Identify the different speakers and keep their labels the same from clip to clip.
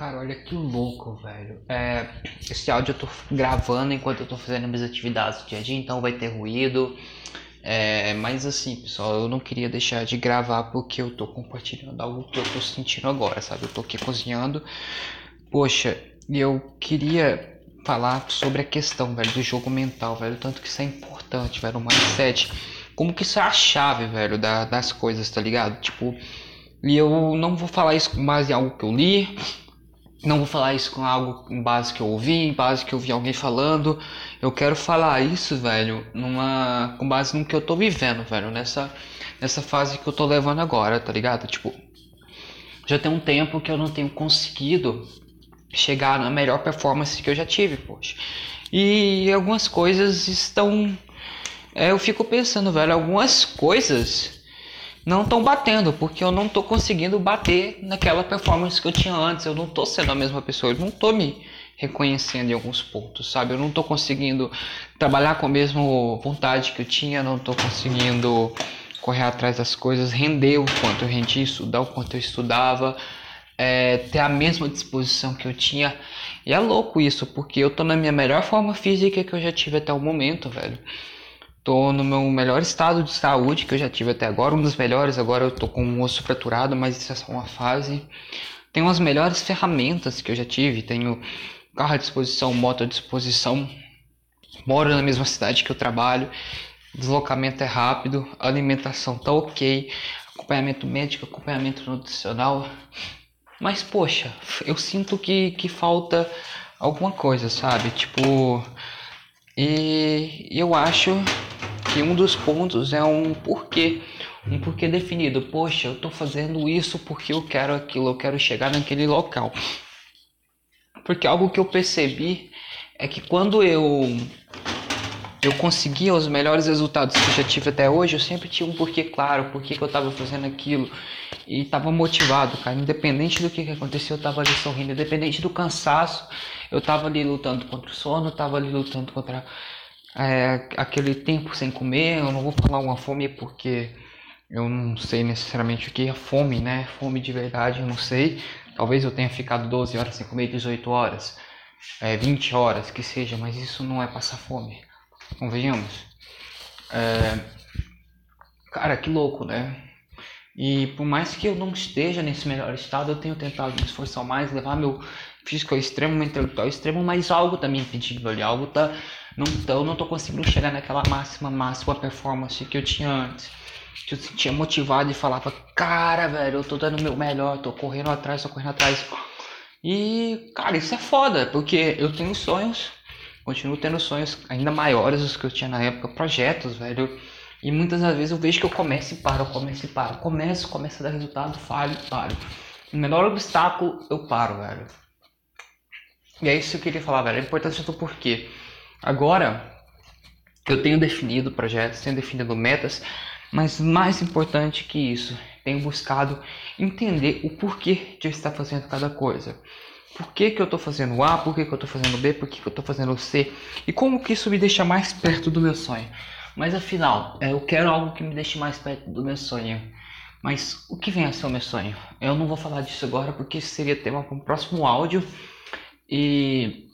Speaker 1: cara, olha que louco, velho. É, esse áudio eu tô gravando enquanto eu tô fazendo minhas atividades do dia a dia, então vai ter ruído. É, mas assim, pessoal, eu não queria deixar de gravar porque eu tô compartilhando algo que eu tô sentindo agora, sabe? Eu tô aqui cozinhando. Poxa, eu queria falar sobre a questão, velho, do jogo mental, velho. Tanto que isso é importante, velho, o mindset. Como que isso é a chave, velho, da, das coisas, tá ligado? Tipo, e eu não vou falar isso base em algo que eu li, não vou falar isso com algo em base que eu ouvi, em base que eu vi alguém falando. Eu quero falar isso, velho, numa com base no que eu tô vivendo, velho, nessa nessa fase que eu tô levando agora, tá ligado? Tipo, já tem um tempo que eu não tenho conseguido chegar na melhor performance que eu já tive, poxa. E algumas coisas estão é, eu fico pensando, velho, algumas coisas não estão batendo, porque eu não estou conseguindo bater naquela performance que eu tinha antes. Eu não estou sendo a mesma pessoa, eu não estou me reconhecendo em alguns pontos, sabe? Eu não estou conseguindo trabalhar com a mesma vontade que eu tinha, não estou conseguindo correr atrás das coisas, render o quanto eu rendia, estudar o quanto eu estudava, é, ter a mesma disposição que eu tinha. E é louco isso, porque eu tô na minha melhor forma física que eu já tive até o momento, velho. Tô no meu melhor estado de saúde que eu já tive até agora, um dos melhores. Agora eu tô com um osso fraturado, mas isso é só uma fase. Tenho as melhores ferramentas que eu já tive. Tenho carro à disposição, moto à disposição. Moro na mesma cidade que eu trabalho. Deslocamento é rápido, alimentação tá ok, acompanhamento médico, acompanhamento nutricional. Mas poxa, eu sinto que, que falta alguma coisa, sabe? Tipo, e eu acho que um dos pontos é um porquê, um porquê definido. Poxa, eu estou fazendo isso porque eu quero aquilo, eu quero chegar naquele local. Porque algo que eu percebi é que quando eu eu conseguia os melhores resultados que eu já tive até hoje, eu sempre tinha um porquê claro, porquê que eu estava fazendo aquilo e estava motivado, cara. Independente do que, que aconteceu, eu estava ali sorrindo, independente do cansaço, eu estava ali lutando contra o sono, estava ali lutando contra é, aquele tempo sem comer. Eu não vou falar uma fome porque eu não sei necessariamente o que é fome, né? Fome de verdade, eu não sei. Talvez eu tenha ficado 12 horas sem comer, 18 horas, é, 20 horas, que seja, mas isso não é passar fome. Convenhamos. É, cara, que louco, né? E por mais que eu não esteja nesse melhor estado, eu tenho tentado me esforçar mais, levar meu físico ao extremo, meu intelectual ao extremo, mas algo tá me impedindo ali, algo tá. Não, eu não tô conseguindo chegar naquela máxima, máxima performance que eu tinha antes. Que eu sentia motivado e falava, cara, velho, eu tô dando o meu melhor, tô correndo atrás, tô correndo atrás. E, cara, isso é foda, porque eu tenho sonhos, continuo tendo sonhos ainda maiores dos que eu tinha na época, projetos, velho e muitas das vezes eu vejo que eu começo e paro, começo e paro. Começo, começo a dar resultado, falho paro. O menor obstáculo, eu paro, velho. E é isso que eu queria falar, velho. A importância do porquê. Agora, eu tenho definido projetos, tenho definido metas, mas mais importante que isso, tenho buscado entender o porquê de eu estar fazendo cada coisa. Por que, que eu estou fazendo A, por que, que eu estou fazendo B, por que, que eu estou fazendo C e como que isso me deixa mais perto do meu sonho. Mas afinal, é, eu quero algo que me deixe mais perto do meu sonho. Mas o que vem a ser o meu sonho? Eu não vou falar disso agora porque isso seria tema para um próximo áudio. E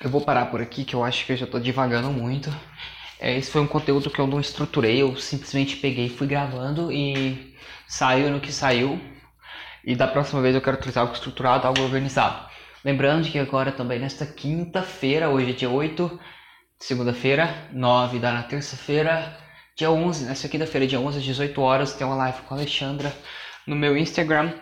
Speaker 1: eu vou parar por aqui que eu acho que eu já estou divagando muito. É, esse foi um conteúdo que eu não estruturei, eu simplesmente peguei, fui gravando e saiu no que saiu. E da próxima vez eu quero trazer algo estruturado, algo organizado. Lembrando que agora também nesta quinta-feira, hoje é dia 8 segunda-feira, 9 da na terça-feira, dia 11, nessa quinta-feira, dia 11 às 18 horas, tem uma live com a Alexandra no meu Instagram.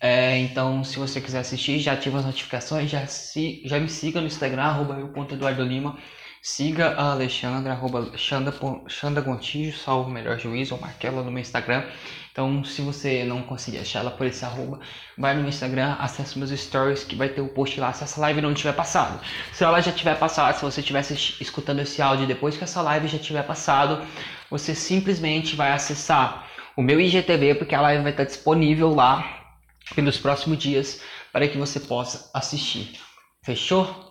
Speaker 1: É, então, se você quiser assistir, já ativa as notificações, já, se, já me siga no Instagram, arroba eu.eduardo Lima. Siga a Alexandra, arroba Xanda, Xanda salvo melhor juízo, ou Marquela no meu Instagram. Então, se você não conseguir achar ela por esse arroba, vai no Instagram, acessa meus stories que vai ter o post lá se essa live não tiver passado. Se ela já tiver passado, se você estiver escutando esse áudio depois que essa live já tiver passado, você simplesmente vai acessar o meu IGTV, porque a live vai estar disponível lá pelos próximos dias para que você possa assistir. Fechou?